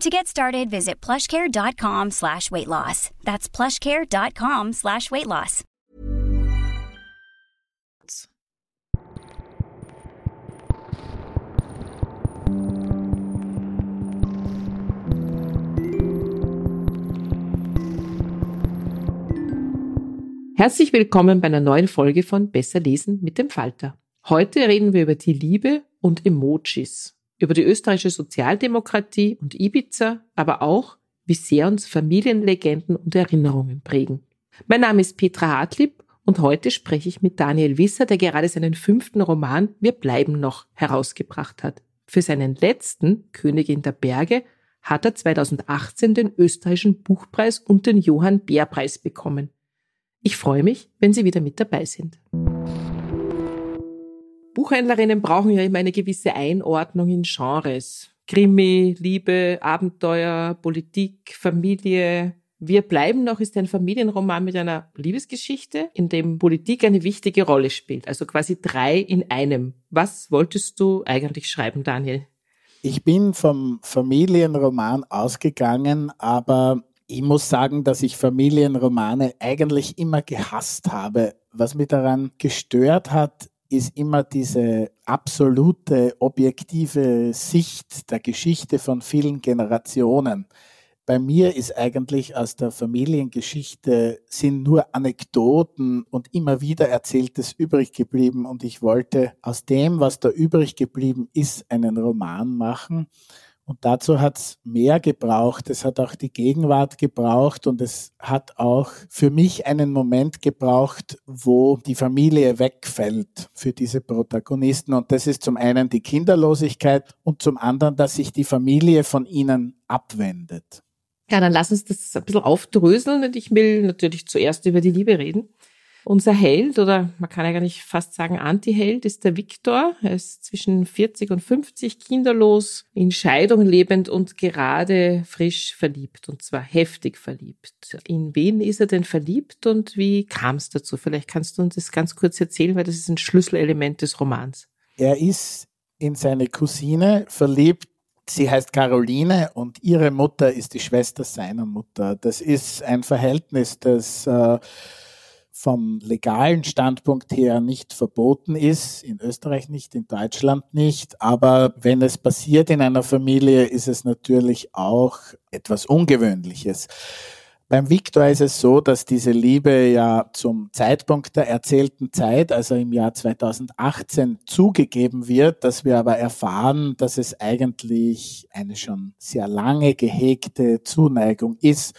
To get started, visit plushcare.com slash weight loss. That's plushcare.com slash weight loss. Herzlich willkommen bei einer neuen Folge von Besser lesen mit dem Falter. Heute reden wir über die Liebe und Emojis über die österreichische Sozialdemokratie und Ibiza, aber auch, wie sehr uns Familienlegenden und Erinnerungen prägen. Mein Name ist Petra Hartlieb und heute spreche ich mit Daniel Wisser, der gerade seinen fünften Roman Wir bleiben noch herausgebracht hat. Für seinen letzten, Königin der Berge, hat er 2018 den österreichischen Buchpreis und den Johann Bär Preis bekommen. Ich freue mich, wenn Sie wieder mit dabei sind. Buchhändlerinnen brauchen ja immer eine gewisse Einordnung in Genres. Krimi, Liebe, Abenteuer, Politik, Familie. Wir bleiben noch ist ein Familienroman mit einer Liebesgeschichte, in dem Politik eine wichtige Rolle spielt. Also quasi drei in einem. Was wolltest du eigentlich schreiben, Daniel? Ich bin vom Familienroman ausgegangen, aber ich muss sagen, dass ich Familienromane eigentlich immer gehasst habe. Was mich daran gestört hat, ist immer diese absolute objektive Sicht der Geschichte von vielen Generationen. Bei mir ist eigentlich aus der Familiengeschichte sind nur Anekdoten und immer wieder Erzähltes übrig geblieben und ich wollte aus dem, was da übrig geblieben ist, einen Roman machen. Und dazu hat es mehr gebraucht. Es hat auch die Gegenwart gebraucht und es hat auch für mich einen Moment gebraucht, wo die Familie wegfällt für diese Protagonisten. Und das ist zum einen die Kinderlosigkeit und zum anderen, dass sich die Familie von ihnen abwendet. Ja, dann lass uns das ein bisschen aufdröseln und ich will natürlich zuerst über die Liebe reden. Unser Held, oder man kann eigentlich fast sagen Anti-Held, ist der Viktor. Er ist zwischen 40 und 50 kinderlos, in Scheidung lebend und gerade frisch verliebt, und zwar heftig verliebt. In wen ist er denn verliebt und wie kam es dazu? Vielleicht kannst du uns das ganz kurz erzählen, weil das ist ein Schlüsselelement des Romans. Er ist in seine Cousine verliebt, Sie heißt Caroline und ihre Mutter ist die Schwester seiner Mutter. Das ist ein Verhältnis, das äh, vom legalen Standpunkt her nicht verboten ist, in Österreich nicht, in Deutschland nicht, aber wenn es passiert in einer Familie, ist es natürlich auch etwas Ungewöhnliches. Beim Viktor ist es so, dass diese Liebe ja zum Zeitpunkt der erzählten Zeit, also im Jahr 2018, zugegeben wird, dass wir aber erfahren, dass es eigentlich eine schon sehr lange gehegte Zuneigung ist.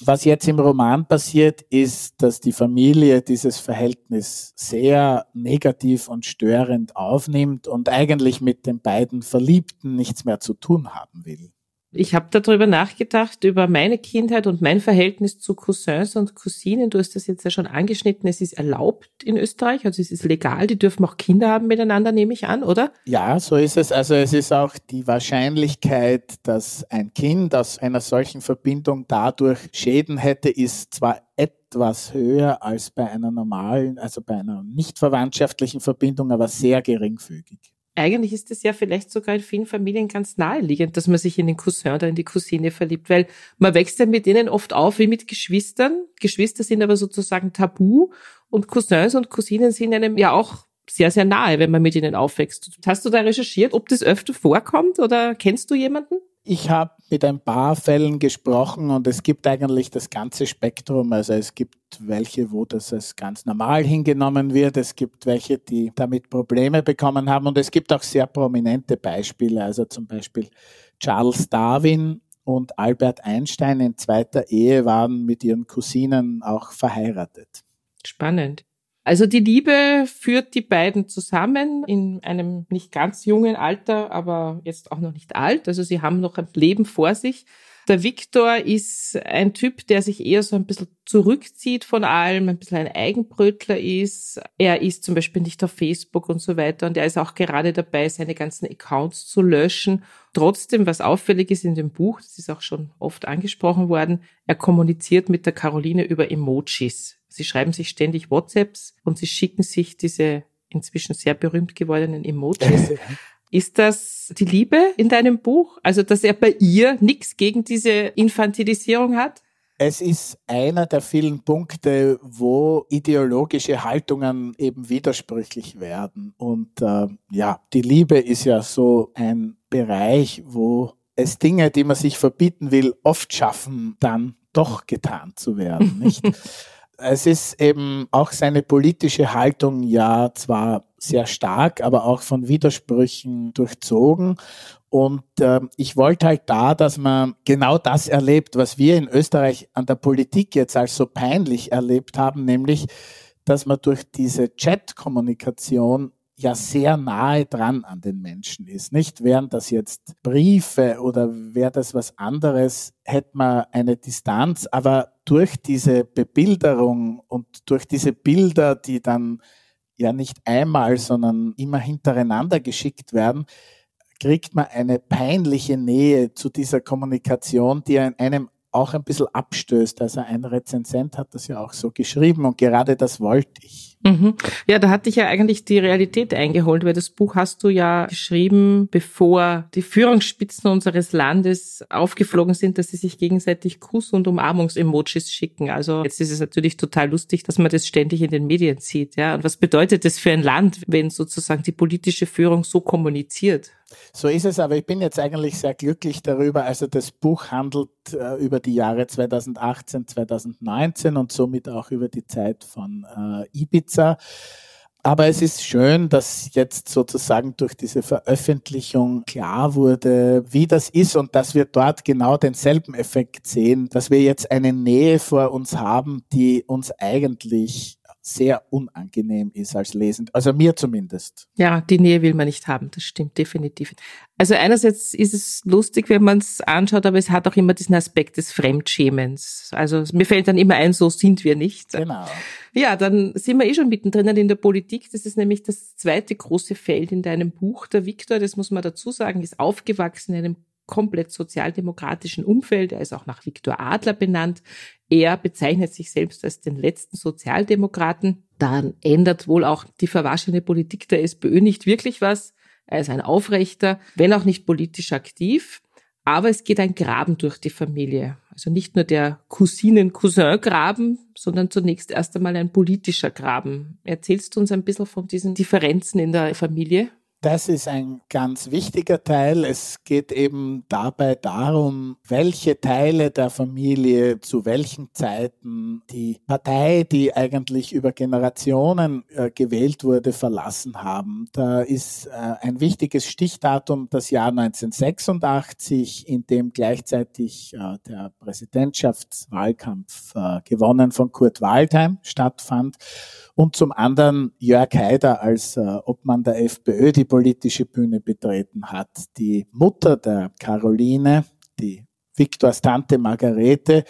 Was jetzt im Roman passiert, ist, dass die Familie dieses Verhältnis sehr negativ und störend aufnimmt und eigentlich mit den beiden Verliebten nichts mehr zu tun haben will. Ich habe darüber nachgedacht, über meine Kindheit und mein Verhältnis zu Cousins und Cousinen. Du hast das jetzt ja schon angeschnitten. Es ist erlaubt in Österreich, also es ist legal. Die dürfen auch Kinder haben miteinander, nehme ich an, oder? Ja, so ist es. Also es ist auch die Wahrscheinlichkeit, dass ein Kind aus einer solchen Verbindung dadurch Schäden hätte, ist zwar etwas höher als bei einer normalen, also bei einer nicht verwandtschaftlichen Verbindung, aber sehr geringfügig. Eigentlich ist es ja vielleicht sogar in vielen Familien ganz naheliegend, dass man sich in den Cousin oder in die Cousine verliebt, weil man wächst ja mit denen oft auf wie mit Geschwistern. Geschwister sind aber sozusagen tabu und Cousins und Cousinen sind einem ja auch sehr, sehr nahe, wenn man mit ihnen aufwächst. Hast du da recherchiert, ob das öfter vorkommt oder kennst du jemanden? Ich habe mit ein paar Fällen gesprochen und es gibt eigentlich das ganze Spektrum. Also es gibt welche, wo das als ganz normal hingenommen wird. Es gibt welche, die damit Probleme bekommen haben. Und es gibt auch sehr prominente Beispiele. Also zum Beispiel Charles Darwin und Albert Einstein in zweiter Ehe waren mit ihren Cousinen auch verheiratet. Spannend. Also die Liebe führt die beiden zusammen in einem nicht ganz jungen Alter, aber jetzt auch noch nicht alt. Also sie haben noch ein Leben vor sich. Der Viktor ist ein Typ, der sich eher so ein bisschen zurückzieht von allem, ein bisschen ein Eigenbrötler ist. Er ist zum Beispiel nicht auf Facebook und so weiter und er ist auch gerade dabei, seine ganzen Accounts zu löschen. Trotzdem, was auffällig ist in dem Buch, das ist auch schon oft angesprochen worden, er kommuniziert mit der Caroline über Emojis. Sie schreiben sich ständig WhatsApps und sie schicken sich diese inzwischen sehr berühmt gewordenen Emojis. Ist das die Liebe in deinem Buch? Also, dass er bei ihr nichts gegen diese Infantilisierung hat? Es ist einer der vielen Punkte, wo ideologische Haltungen eben widersprüchlich werden. Und äh, ja, die Liebe ist ja so ein Bereich, wo es Dinge, die man sich verbieten will, oft schaffen, dann doch getan zu werden. Nicht? es ist eben auch seine politische Haltung ja zwar sehr stark, aber auch von Widersprüchen durchzogen. Und äh, ich wollte halt da, dass man genau das erlebt, was wir in Österreich an der Politik jetzt als so peinlich erlebt haben, nämlich, dass man durch diese Chat-Kommunikation ja sehr nahe dran an den Menschen ist. Nicht während das jetzt Briefe oder wäre das was anderes, hätte man eine Distanz, aber durch diese Bebilderung und durch diese Bilder, die dann ja nicht einmal, sondern immer hintereinander geschickt werden, kriegt man eine peinliche Nähe zu dieser Kommunikation, die einem auch ein bisschen abstößt. Also ein Rezensent hat das ja auch so geschrieben und gerade das wollte ich. Mhm. Ja, da hat dich ja eigentlich die Realität eingeholt, weil das Buch hast du ja geschrieben, bevor die Führungsspitzen unseres Landes aufgeflogen sind, dass sie sich gegenseitig Kuss- und Umarmungs-Emojis schicken. Also jetzt ist es natürlich total lustig, dass man das ständig in den Medien sieht. Ja, und was bedeutet das für ein Land, wenn sozusagen die politische Führung so kommuniziert? So ist es, aber ich bin jetzt eigentlich sehr glücklich darüber. Also das Buch handelt äh, über die Jahre 2018, 2019 und somit auch über die Zeit von äh, Ibiza. Aber es ist schön, dass jetzt sozusagen durch diese Veröffentlichung klar wurde, wie das ist und dass wir dort genau denselben Effekt sehen, dass wir jetzt eine Nähe vor uns haben, die uns eigentlich sehr unangenehm ist als Lesend. Also mir zumindest. Ja, die Nähe will man nicht haben, das stimmt definitiv. Also einerseits ist es lustig, wenn man es anschaut, aber es hat auch immer diesen Aspekt des Fremdschämens. Also mir fällt dann immer ein, so sind wir nicht. Genau. Ja, dann sind wir eh schon mittendrin in der Politik. Das ist nämlich das zweite große Feld in deinem Buch. Der Viktor, das muss man dazu sagen, ist aufgewachsen in einem komplett sozialdemokratischen Umfeld. Er ist auch nach Viktor Adler benannt. Er bezeichnet sich selbst als den letzten Sozialdemokraten. Dann ändert wohl auch die verwaschene Politik der SPÖ nicht wirklich was. Er ist ein Aufrechter, wenn auch nicht politisch aktiv. Aber es geht ein Graben durch die Familie. Also nicht nur der Cousinen-Cousin-Graben, sondern zunächst erst einmal ein politischer Graben. Erzählst du uns ein bisschen von diesen Differenzen in der Familie? Das ist ein ganz wichtiger Teil. Es geht eben dabei darum, welche Teile der Familie zu welchen Zeiten die Partei, die eigentlich über Generationen äh, gewählt wurde, verlassen haben. Da ist äh, ein wichtiges Stichdatum das Jahr 1986, in dem gleichzeitig äh, der Präsidentschaftswahlkampf äh, gewonnen von Kurt Waldheim stattfand und zum anderen Jörg Haider als äh, Obmann der FPÖ die politische Bühne betreten hat. Die Mutter der Caroline, die Viktors Tante Margarete,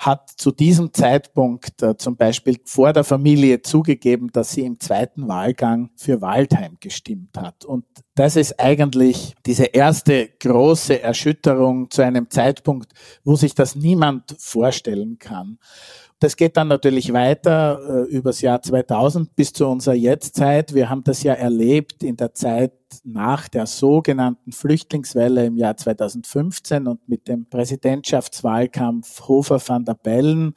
hat zu diesem Zeitpunkt äh, zum Beispiel vor der Familie zugegeben, dass sie im zweiten Wahlgang für Waldheim gestimmt hat. Und das ist eigentlich diese erste große Erschütterung zu einem Zeitpunkt, wo sich das niemand vorstellen kann. Das geht dann natürlich weiter äh, übers Jahr 2000 bis zu unserer Jetztzeit. Wir haben das ja erlebt in der Zeit nach der sogenannten Flüchtlingswelle im Jahr 2015 und mit dem Präsidentschaftswahlkampf Hofer van der Bellen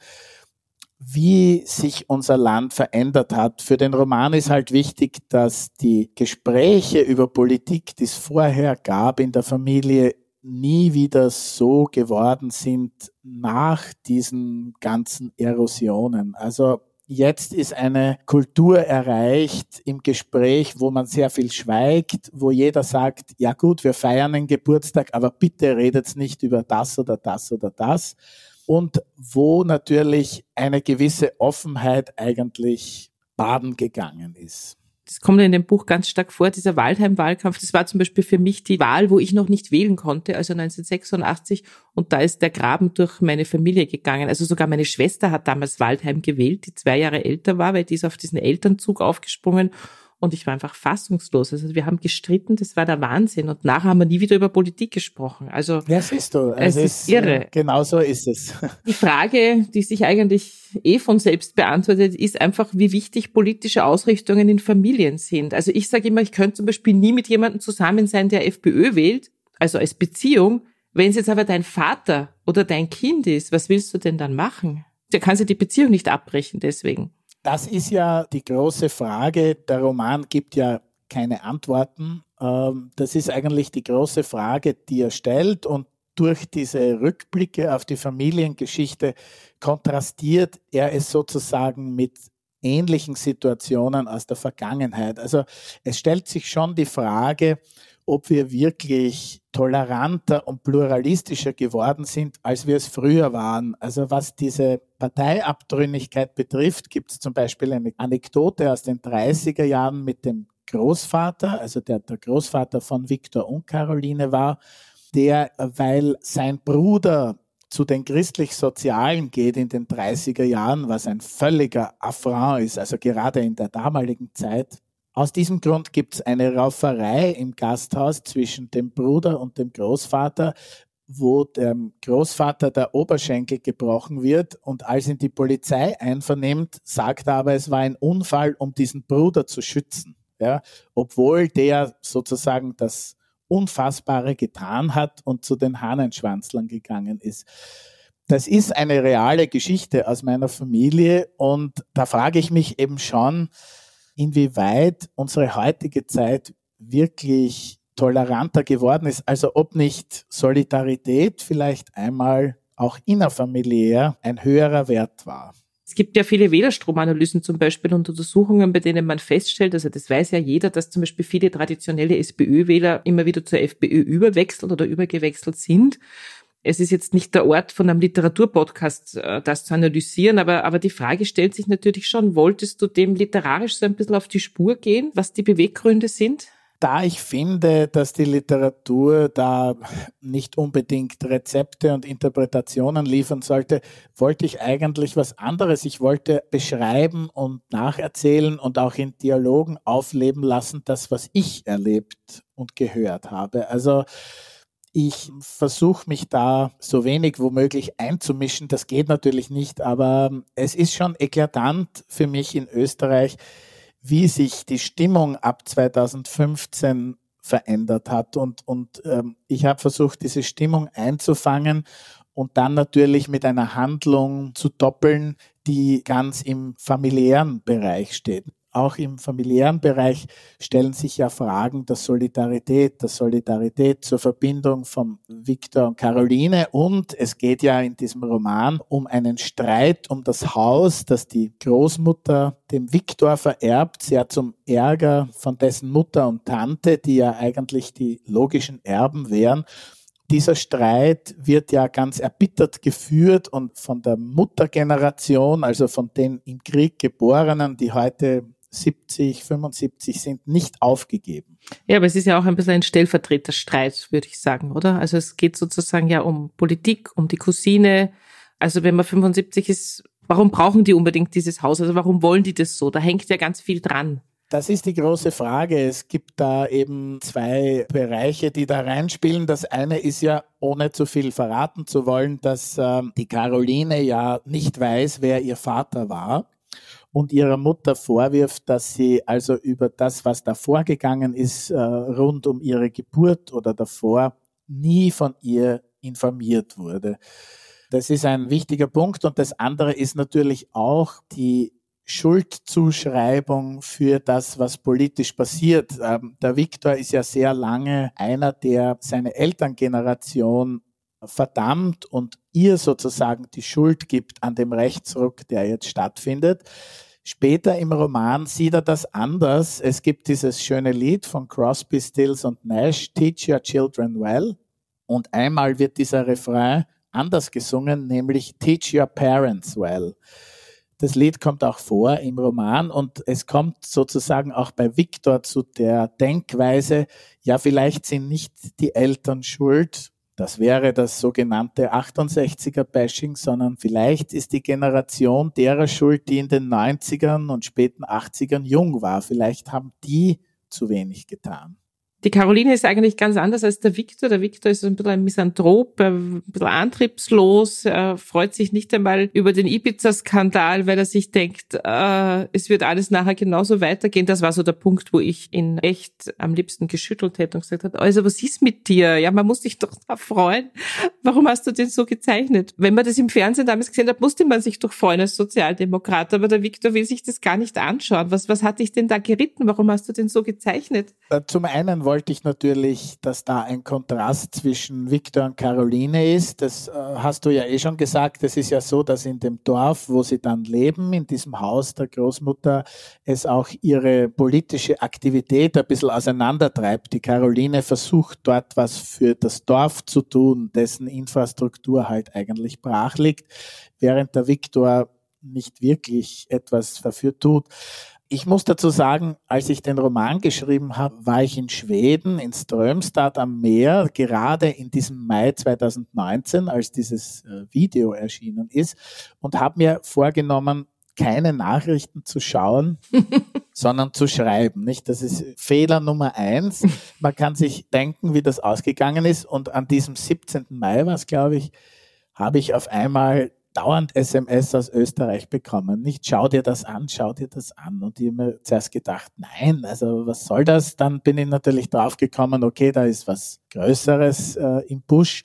wie sich unser Land verändert hat. Für den Roman ist halt wichtig, dass die Gespräche über Politik, die es vorher gab in der Familie, nie wieder so geworden sind nach diesen ganzen Erosionen. Also jetzt ist eine Kultur erreicht im Gespräch, wo man sehr viel schweigt, wo jeder sagt, ja gut, wir feiern einen Geburtstag, aber bitte redet nicht über das oder das oder das. Und wo natürlich eine gewisse Offenheit eigentlich baden gegangen ist das kommt in dem Buch ganz stark vor, dieser Waldheim-Wahlkampf, das war zum Beispiel für mich die Wahl, wo ich noch nicht wählen konnte, also 1986. Und da ist der Graben durch meine Familie gegangen. Also sogar meine Schwester hat damals Waldheim gewählt, die zwei Jahre älter war, weil die ist auf diesen Elternzug aufgesprungen. Und ich war einfach fassungslos. Also wir haben gestritten, das war der Wahnsinn. Und nachher haben wir nie wieder über Politik gesprochen. Also ja, siehst du, es, es ist, irre. Genau so ist es. Die Frage, die sich eigentlich eh von selbst beantwortet, ist einfach, wie wichtig politische Ausrichtungen in Familien sind. Also ich sage immer, ich könnte zum Beispiel nie mit jemandem zusammen sein, der FPÖ wählt, also als Beziehung. Wenn es jetzt aber dein Vater oder dein Kind ist, was willst du denn dann machen? Der kann sich die Beziehung nicht abbrechen deswegen. Das ist ja die große Frage. Der Roman gibt ja keine Antworten. Ähm, das ist eigentlich die große Frage, die er stellt und durch diese Rückblicke auf die Familiengeschichte kontrastiert er es sozusagen mit ähnlichen Situationen aus der Vergangenheit. Also es stellt sich schon die Frage, ob wir wirklich toleranter und pluralistischer geworden sind, als wir es früher waren. Also was diese Parteiabtrünnigkeit betrifft, gibt es zum Beispiel eine Anekdote aus den 30er Jahren mit dem Großvater, also der der Großvater von Viktor und Caroline war, der, weil sein Bruder zu den christlich-sozialen geht in den 30er Jahren, was ein völliger Affront ist, also gerade in der damaligen Zeit, aus diesem Grund gibt es eine Rauferei im Gasthaus zwischen dem Bruder und dem Großvater, wo dem Großvater der Oberschenkel gebrochen wird und als ihn die Polizei einvernimmt, sagt er aber, es war ein Unfall, um diesen Bruder zu schützen. Ja, obwohl der sozusagen das Unfassbare getan hat und zu den Hahnenschwanzlern gegangen ist. Das ist eine reale Geschichte aus meiner Familie und da frage ich mich eben schon, inwieweit unsere heutige Zeit wirklich toleranter geworden ist. Also ob nicht Solidarität vielleicht einmal auch innerfamiliär ein höherer Wert war. Es gibt ja viele Wählerstromanalysen zum Beispiel und Untersuchungen, bei denen man feststellt, also das weiß ja jeder, dass zum Beispiel viele traditionelle SPÖ-Wähler immer wieder zur FPÖ überwechselt oder übergewechselt sind es ist jetzt nicht der Ort von einem Literaturpodcast, äh, das zu analysieren, aber, aber die Frage stellt sich natürlich schon, wolltest du dem literarisch so ein bisschen auf die Spur gehen, was die Beweggründe sind? Da ich finde, dass die Literatur da nicht unbedingt Rezepte und Interpretationen liefern sollte, wollte ich eigentlich was anderes. Ich wollte beschreiben und nacherzählen und auch in Dialogen aufleben lassen, das, was ich erlebt und gehört habe. Also ich versuche mich da so wenig womöglich einzumischen. Das geht natürlich nicht, aber es ist schon eklatant für mich in Österreich, wie sich die Stimmung ab 2015 verändert hat. Und, und ähm, ich habe versucht, diese Stimmung einzufangen und dann natürlich mit einer Handlung zu doppeln, die ganz im familiären Bereich steht auch im familiären Bereich stellen sich ja Fragen der Solidarität, der Solidarität zur Verbindung von Viktor und Caroline. Und es geht ja in diesem Roman um einen Streit um das Haus, das die Großmutter dem Viktor vererbt, sehr zum Ärger von dessen Mutter und Tante, die ja eigentlich die logischen Erben wären dieser Streit wird ja ganz erbittert geführt und von der Muttergeneration, also von den im Krieg Geborenen, die heute 70, 75 sind nicht aufgegeben. Ja, aber es ist ja auch ein bisschen ein Stellvertreterstreit, würde ich sagen, oder? Also es geht sozusagen ja um Politik, um die Cousine. Also wenn man 75 ist, warum brauchen die unbedingt dieses Haus? Also warum wollen die das so? Da hängt ja ganz viel dran. Das ist die große Frage. Es gibt da eben zwei Bereiche, die da reinspielen. Das eine ist ja, ohne zu viel verraten zu wollen, dass äh, die Caroline ja nicht weiß, wer ihr Vater war und ihrer Mutter vorwirft, dass sie also über das, was da vorgegangen ist, äh, rund um ihre Geburt oder davor, nie von ihr informiert wurde. Das ist ein wichtiger Punkt. Und das andere ist natürlich auch die Schuldzuschreibung für das, was politisch passiert. Ähm, der Viktor ist ja sehr lange einer, der seine Elterngeneration verdammt und ihr sozusagen die Schuld gibt an dem Rechtsruck, der jetzt stattfindet. Später im Roman sieht er das anders. Es gibt dieses schöne Lied von Crosby, Stills und Nash, Teach Your Children Well. Und einmal wird dieser Refrain anders gesungen, nämlich Teach Your Parents Well. Das Lied kommt auch vor im Roman und es kommt sozusagen auch bei Victor zu der Denkweise, ja, vielleicht sind nicht die Eltern schuld, das wäre das sogenannte 68er-Bashing, sondern vielleicht ist die Generation derer schuld, die in den 90ern und späten 80ern jung war. Vielleicht haben die zu wenig getan. Die Caroline ist eigentlich ganz anders als der Victor. Der Victor ist ein bisschen ein Misanthrop, ein bisschen antriebslos, er freut sich nicht einmal über den Ibiza-Skandal, weil er sich denkt, äh, es wird alles nachher genauso weitergehen. Das war so der Punkt, wo ich ihn echt am liebsten geschüttelt hätte und gesagt hat, also was ist mit dir? Ja, man muss dich doch da freuen. Warum hast du den so gezeichnet? Wenn man das im Fernsehen damals gesehen hat, musste man sich doch freuen als Sozialdemokrat, aber der Victor will sich das gar nicht anschauen. Was, was hat dich denn da geritten? Warum hast du den so gezeichnet? Äh, zum einen wollte ich natürlich, dass da ein Kontrast zwischen Victor und Caroline ist. Das äh, hast du ja eh schon gesagt. Es ist ja so, dass in dem Dorf, wo sie dann leben, in diesem Haus der Großmutter, es auch ihre politische Aktivität ein bisschen auseinandertreibt. Die Caroline versucht dort was für das Dorf zu tun, dessen Infrastruktur halt eigentlich brach liegt, während der Victor nicht wirklich etwas dafür tut. Ich muss dazu sagen, als ich den Roman geschrieben habe, war ich in Schweden, in Strömstad am Meer, gerade in diesem Mai 2019, als dieses äh, Video erschienen ist, und habe mir vorgenommen, keine Nachrichten zu schauen, sondern zu schreiben. Nicht? Das ist Fehler Nummer eins. Man kann sich denken, wie das ausgegangen ist. Und an diesem 17. Mai war es, glaube ich, habe ich auf einmal dauernd SMS aus Österreich bekommen. Nicht schau dir das an, schau dir das an. Und ich habe mir zuerst gedacht, nein, also was soll das? Dann bin ich natürlich draufgekommen, okay, da ist was Größeres äh, im Busch.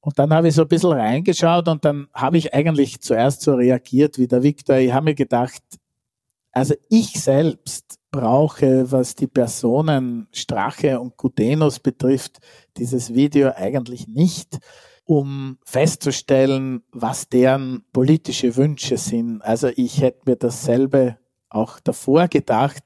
Und dann habe ich so ein bisschen reingeschaut und dann habe ich eigentlich zuerst so reagiert wie der Viktor. Ich habe mir gedacht, also ich selbst brauche, was die Personen Strache und Gudenus betrifft, dieses Video eigentlich nicht um festzustellen, was deren politische Wünsche sind. Also ich hätte mir dasselbe auch davor gedacht.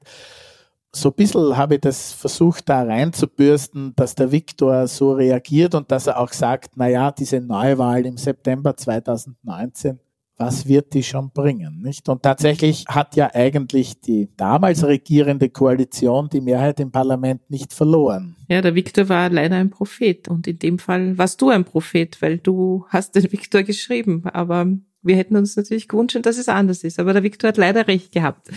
So ein bisschen habe ich das versucht, da reinzubürsten, dass der Viktor so reagiert und dass er auch sagt, na ja, diese Neuwahl im September 2019, was wird die schon bringen, nicht? Und tatsächlich hat ja eigentlich die damals regierende Koalition die Mehrheit im Parlament nicht verloren. Ja, der Viktor war leider ein Prophet und in dem Fall warst du ein Prophet, weil du hast den Viktor geschrieben, aber wir hätten uns natürlich gewünscht, dass es anders ist, aber der Viktor hat leider recht gehabt.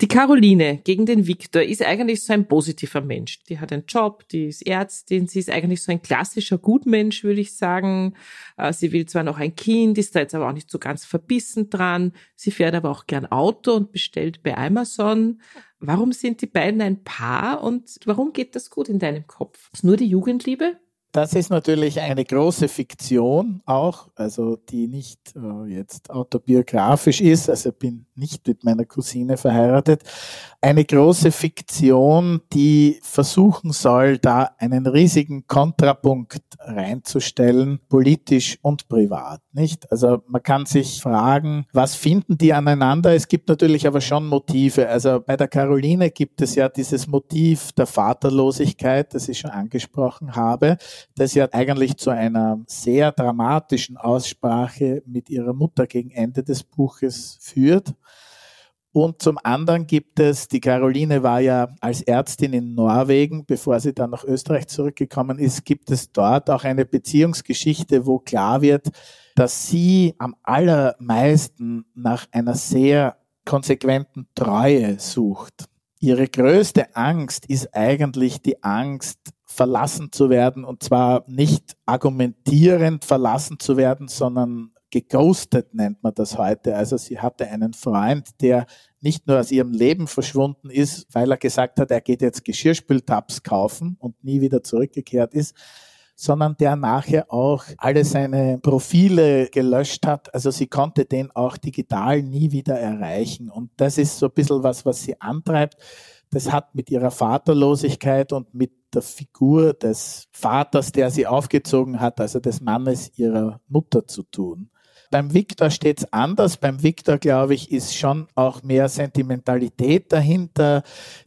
Die Caroline gegen den Viktor ist eigentlich so ein positiver Mensch. Die hat einen Job, die ist Ärztin, sie ist eigentlich so ein klassischer Gutmensch, würde ich sagen. Äh, sie will zwar noch ein Kind, ist da jetzt aber auch nicht so ganz verbissen dran. Sie fährt aber auch gern Auto und bestellt bei Amazon. Warum sind die beiden ein Paar und warum geht das gut in deinem Kopf? Ist nur die Jugendliebe? Das ist natürlich eine große Fiktion auch, also die nicht äh, jetzt autobiografisch ist. Also bin nicht mit meiner Cousine verheiratet. Eine große Fiktion, die versuchen soll, da einen riesigen Kontrapunkt reinzustellen, politisch und privat, nicht? Also man kann sich fragen, was finden die aneinander? Es gibt natürlich aber schon Motive. Also bei der Caroline gibt es ja dieses Motiv der Vaterlosigkeit, das ich schon angesprochen habe das ja eigentlich zu einer sehr dramatischen Aussprache mit ihrer Mutter gegen Ende des Buches führt. Und zum anderen gibt es, die Caroline war ja als Ärztin in Norwegen, bevor sie dann nach Österreich zurückgekommen ist, gibt es dort auch eine Beziehungsgeschichte, wo klar wird, dass sie am allermeisten nach einer sehr konsequenten Treue sucht ihre größte Angst ist eigentlich die Angst, verlassen zu werden und zwar nicht argumentierend verlassen zu werden, sondern geghostet nennt man das heute. Also sie hatte einen Freund, der nicht nur aus ihrem Leben verschwunden ist, weil er gesagt hat, er geht jetzt Geschirrspültabs kaufen und nie wieder zurückgekehrt ist, sondern der nachher auch alle seine Profile gelöscht hat. Also sie konnte den auch digital nie wieder erreichen. Und das ist so ein bisschen was, was sie antreibt. Das hat mit ihrer Vaterlosigkeit und mit der Figur des Vaters, der sie aufgezogen hat, also des Mannes ihrer Mutter zu tun. Beim Victor steht es anders. Beim Victor, glaube ich, ist schon auch mehr Sentimentalität dahinter,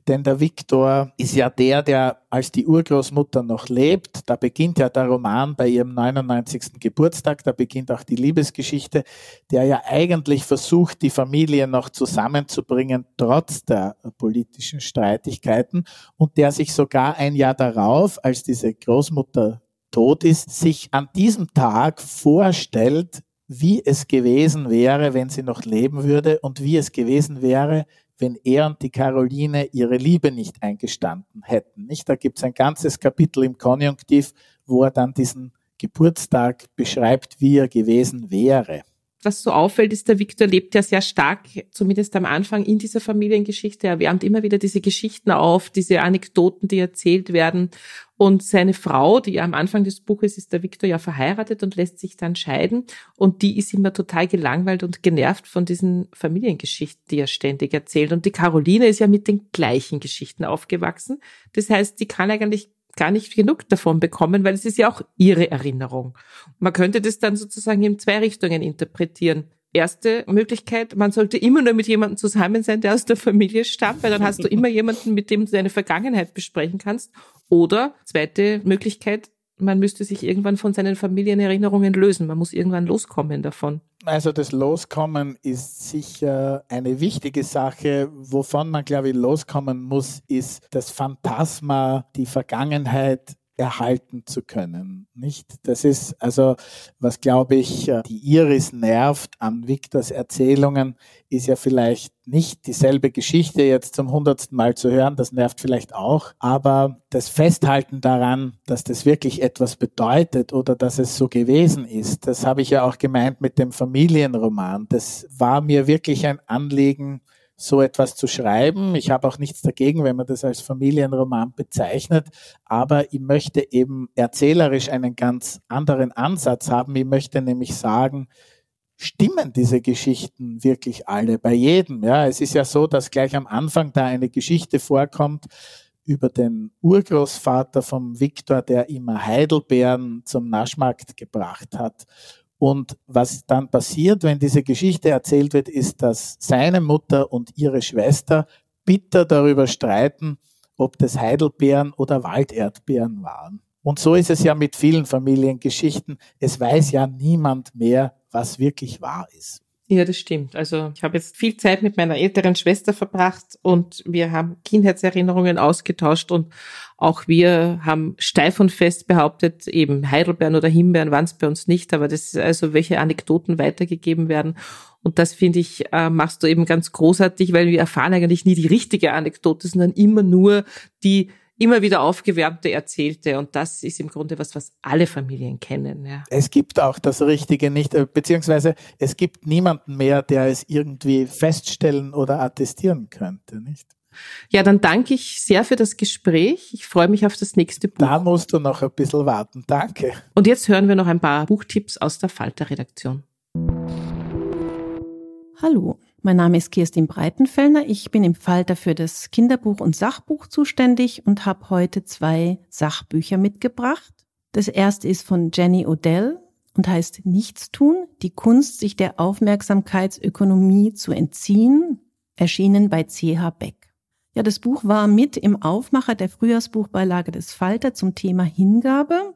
denn der Victor ist ja der, der als die Urgroßmutter noch lebt. Da beginnt ja der Roman bei ihrem 99. Geburtstag, da beginnt auch die Liebesgeschichte, der ja eigentlich versucht, die Familie noch zusammenzubringen, trotz der politischen Streitigkeiten und der sich sogar ein Jahr darauf, als diese Großmutter tot ist, sich an diesem Tag vorstellt, wie es gewesen wäre, wenn sie noch leben würde und wie es gewesen wäre, wenn er und die Caroline ihre Liebe nicht eingestanden hätten. Nicht? Da gibt es ein ganzes Kapitel im Konjunktiv, wo er dann diesen Geburtstag beschreibt, wie er gewesen wäre was so auffällt, ist, der Viktor lebt ja sehr stark, zumindest am Anfang, in dieser Familiengeschichte. Er wärmt immer wieder diese Geschichten auf, diese Anekdoten, die erzählt werden. Und seine Frau, die am Anfang des Buches ist der Viktor ja verheiratet und lässt sich dann scheiden. Und die ist immer total gelangweilt und genervt von diesen Familiengeschichten, die er ständig erzählt. Und die Caroline ist ja mit den gleichen Geschichten aufgewachsen. Das heißt, die kann eigentlich gar nicht genug davon bekommen, weil es ist ja auch ihre Erinnerung. Man könnte das dann sozusagen in zwei Richtungen interpretieren. Erste Möglichkeit, man sollte immer nur mit jemandem zusammen sein, der aus der Familie stammt, weil dann hast du immer jemanden, mit dem du deine Vergangenheit besprechen kannst. Oder zweite Möglichkeit, man müsste sich irgendwann von seinen Familienerinnerungen lösen. Man muss irgendwann loskommen davon. Also das Loskommen ist sicher eine wichtige Sache. Wovon man, glaube ich, loskommen muss, ist das Phantasma, die Vergangenheit erhalten zu können. Nicht? Das ist also, was glaube ich, äh, die Iris nervt an Victors Erzählungen, ist ja vielleicht nicht dieselbe Geschichte jetzt zum hundertsten Mal zu hören, das nervt vielleicht auch, aber das Festhalten daran, dass das wirklich etwas bedeutet oder dass es so gewesen ist, das habe ich ja auch gemeint mit dem Familienroman. Das war mir wirklich ein Anliegen, so etwas zu schreiben. Ich habe auch nichts dagegen, wenn man das als Familienroman bezeichnet, aber ich möchte eben erzählerisch einen ganz anderen Ansatz haben. Ich möchte nämlich sagen, stimmen diese Geschichten wirklich alle bei jedem? Ja, es ist ja so, dass gleich am Anfang da eine Geschichte vorkommt über den Urgroßvater vom Viktor, der immer Heidelbeeren zum Naschmarkt gebracht hat. Und was dann passiert, wenn diese Geschichte erzählt wird, ist, dass seine Mutter und ihre Schwester bitter darüber streiten, ob das Heidelbeeren oder Walderdbeeren waren. Und so ist es ja mit vielen Familiengeschichten. Es weiß ja niemand mehr, was wirklich wahr ist. Ja, das stimmt. Also ich habe jetzt viel Zeit mit meiner älteren Schwester verbracht und wir haben Kindheitserinnerungen ausgetauscht und auch wir haben steif und fest behauptet, eben Heidelbeeren oder Himbeeren waren es bei uns nicht, aber das ist also, welche Anekdoten weitergegeben werden. Und das finde ich, äh, machst du eben ganz großartig, weil wir erfahren eigentlich nie die richtige Anekdote, sondern immer nur die immer wieder aufgewärmte erzählte. Und das ist im Grunde was, was alle Familien kennen. Ja. Es gibt auch das Richtige nicht, äh, beziehungsweise es gibt niemanden mehr, der es irgendwie feststellen oder attestieren könnte, nicht? Ja, dann danke ich sehr für das Gespräch. Ich freue mich auf das nächste Buch. Da musst du noch ein bisschen warten. Danke. Und jetzt hören wir noch ein paar Buchtipps aus der Falter-Redaktion. Hallo, mein Name ist Kirstin Breitenfellner. Ich bin im Falter für das Kinderbuch und Sachbuch zuständig und habe heute zwei Sachbücher mitgebracht. Das erste ist von Jenny Odell und heißt Nichtstun, die Kunst, sich der Aufmerksamkeitsökonomie zu entziehen, erschienen bei CH Beck. Ja, das Buch war mit im Aufmacher der Frühjahrsbuchbeilage des Falter zum Thema Hingabe.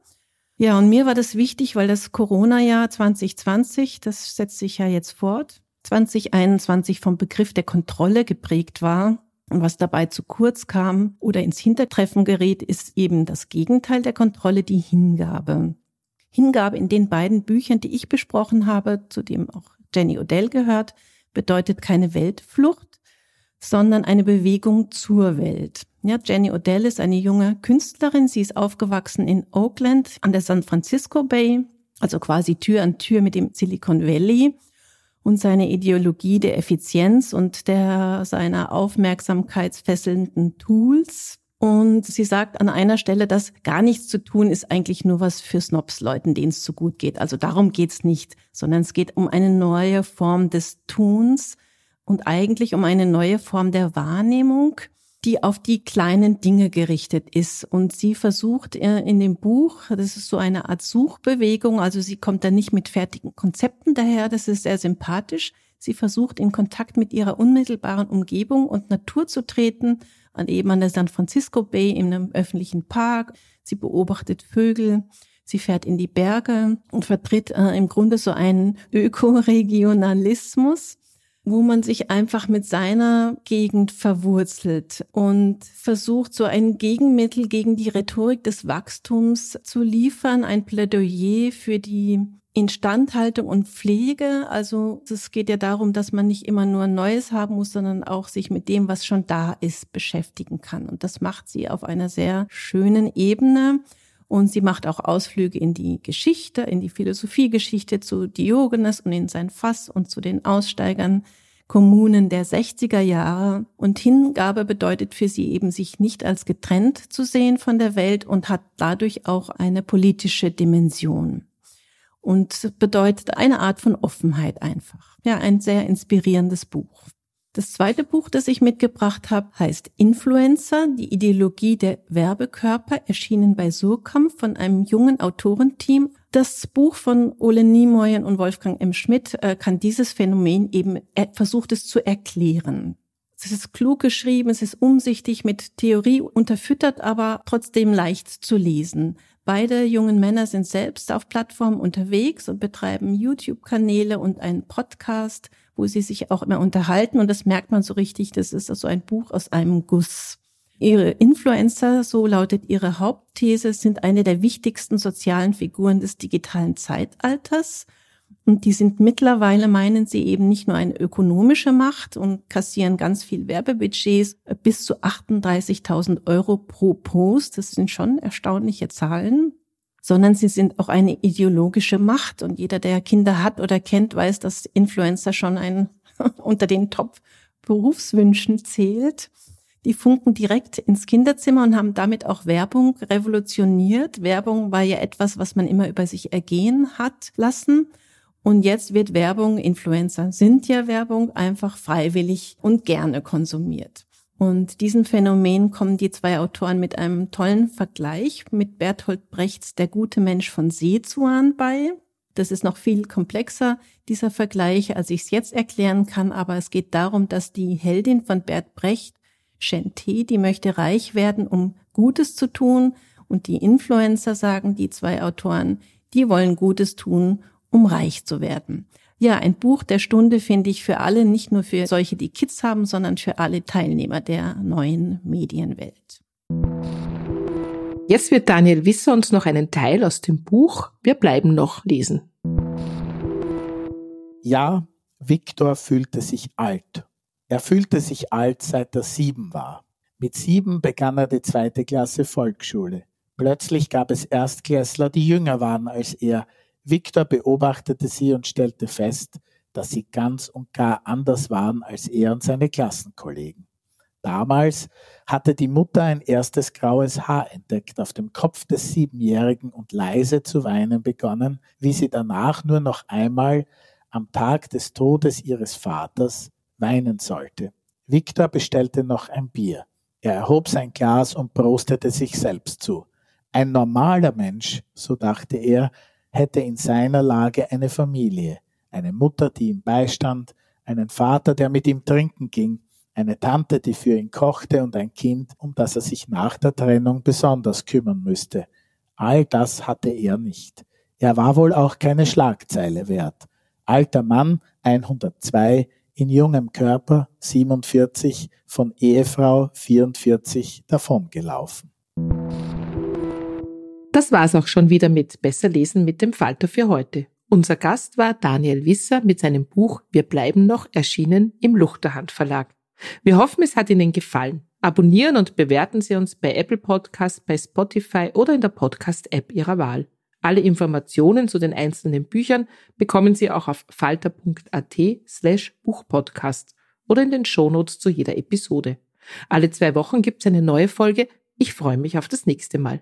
Ja, und mir war das wichtig, weil das Corona-Jahr 2020, das setzt sich ja jetzt fort, 2021 vom Begriff der Kontrolle geprägt war. Und was dabei zu kurz kam oder ins Hintertreffen gerät, ist eben das Gegenteil der Kontrolle, die Hingabe. Hingabe in den beiden Büchern, die ich besprochen habe, zu dem auch Jenny Odell gehört, bedeutet keine Weltflucht, sondern eine Bewegung zur Welt. Ja, Jenny Odell ist eine junge Künstlerin. Sie ist aufgewachsen in Oakland an der San Francisco Bay, also quasi Tür an Tür mit dem Silicon Valley. Und seine Ideologie der Effizienz und der seiner aufmerksamkeitsfesselnden Tools und sie sagt an einer Stelle, dass gar nichts zu tun ist eigentlich nur was für Snobs-Leuten, denen es zu gut geht. Also darum geht's nicht, sondern es geht um eine neue Form des Tuns und eigentlich um eine neue Form der Wahrnehmung, die auf die kleinen Dinge gerichtet ist. Und sie versucht äh, in dem Buch, das ist so eine Art Suchbewegung, also sie kommt da nicht mit fertigen Konzepten daher, das ist sehr sympathisch. Sie versucht in Kontakt mit ihrer unmittelbaren Umgebung und Natur zu treten an eben an der San Francisco Bay in einem öffentlichen Park. Sie beobachtet Vögel. Sie fährt in die Berge und vertritt äh, im Grunde so einen Ökoregionalismus, wo man sich einfach mit seiner Gegend verwurzelt und versucht, so ein Gegenmittel gegen die Rhetorik des Wachstums zu liefern, ein Plädoyer für die Instandhaltung und Pflege. Also es geht ja darum, dass man nicht immer nur Neues haben muss, sondern auch sich mit dem, was schon da ist, beschäftigen kann. Und das macht sie auf einer sehr schönen Ebene. Und sie macht auch Ausflüge in die Geschichte, in die Philosophiegeschichte zu Diogenes und in sein Fass und zu den Aussteigern Kommunen der 60er Jahre. Und Hingabe bedeutet für sie eben, sich nicht als getrennt zu sehen von der Welt und hat dadurch auch eine politische Dimension und bedeutet eine Art von Offenheit einfach. Ja, ein sehr inspirierendes Buch. Das zweite Buch, das ich mitgebracht habe, heißt Influencer, die Ideologie der Werbekörper, erschienen bei Surkamp von einem jungen Autorenteam. Das Buch von Ole Niemoyen und Wolfgang M. Schmidt äh, kann dieses Phänomen eben, er versucht es zu erklären. Es ist klug geschrieben, es ist umsichtig mit Theorie unterfüttert, aber trotzdem leicht zu lesen. Beide jungen Männer sind selbst auf Plattformen unterwegs und betreiben YouTube-Kanäle und einen Podcast, wo sie sich auch immer unterhalten. Und das merkt man so richtig, das ist also ein Buch aus einem Guss. Ihre Influencer, so lautet ihre Hauptthese, sind eine der wichtigsten sozialen Figuren des digitalen Zeitalters. Und die sind mittlerweile, meinen sie, eben nicht nur eine ökonomische Macht und kassieren ganz viel Werbebudgets bis zu 38.000 Euro pro Post. Das sind schon erstaunliche Zahlen. Sondern sie sind auch eine ideologische Macht. Und jeder, der Kinder hat oder kennt, weiß, dass Influencer schon ein unter den Top-Berufswünschen zählt. Die funken direkt ins Kinderzimmer und haben damit auch Werbung revolutioniert. Werbung war ja etwas, was man immer über sich ergehen hat lassen. Und jetzt wird Werbung, Influencer sind ja Werbung, einfach freiwillig und gerne konsumiert. Und diesem Phänomen kommen die zwei Autoren mit einem tollen Vergleich mit Bertolt Brechts Der gute Mensch von Seezuan bei. Das ist noch viel komplexer, dieser Vergleich, als ich es jetzt erklären kann, aber es geht darum, dass die Heldin von Bert Brecht, Chanté, die möchte reich werden, um Gutes zu tun, und die Influencer sagen, die zwei Autoren, die wollen Gutes tun, um reich zu werden. Ja, ein Buch der Stunde finde ich für alle, nicht nur für solche, die Kids haben, sondern für alle Teilnehmer der neuen Medienwelt. Jetzt wird Daniel Wisser uns noch einen Teil aus dem Buch Wir bleiben noch lesen. Ja, Viktor fühlte sich alt. Er fühlte sich alt, seit er sieben war. Mit sieben begann er die zweite Klasse Volksschule. Plötzlich gab es Erstklässler, die jünger waren als er, Victor beobachtete sie und stellte fest, dass sie ganz und gar anders waren als er und seine Klassenkollegen. Damals hatte die Mutter ein erstes graues Haar entdeckt auf dem Kopf des Siebenjährigen und leise zu weinen begonnen, wie sie danach nur noch einmal am Tag des Todes ihres Vaters weinen sollte. Victor bestellte noch ein Bier. Er erhob sein Glas und prostete sich selbst zu. Ein normaler Mensch, so dachte er, hätte in seiner Lage eine Familie, eine Mutter, die ihm beistand, einen Vater, der mit ihm trinken ging, eine Tante, die für ihn kochte und ein Kind, um das er sich nach der Trennung besonders kümmern müsste. All das hatte er nicht. Er war wohl auch keine Schlagzeile wert. Alter Mann, 102, in jungem Körper, 47, von Ehefrau, 44, davongelaufen. Das war's auch schon wieder mit Besser lesen mit dem Falter für heute. Unser Gast war Daniel Wisser mit seinem Buch Wir bleiben noch erschienen im Luchterhand Verlag. Wir hoffen, es hat Ihnen gefallen. Abonnieren und bewerten Sie uns bei Apple Podcast, bei Spotify oder in der Podcast-App Ihrer Wahl. Alle Informationen zu den einzelnen Büchern bekommen Sie auch auf falter.at slash Buchpodcast oder in den Shownotes zu jeder Episode. Alle zwei Wochen gibt es eine neue Folge. Ich freue mich auf das nächste Mal.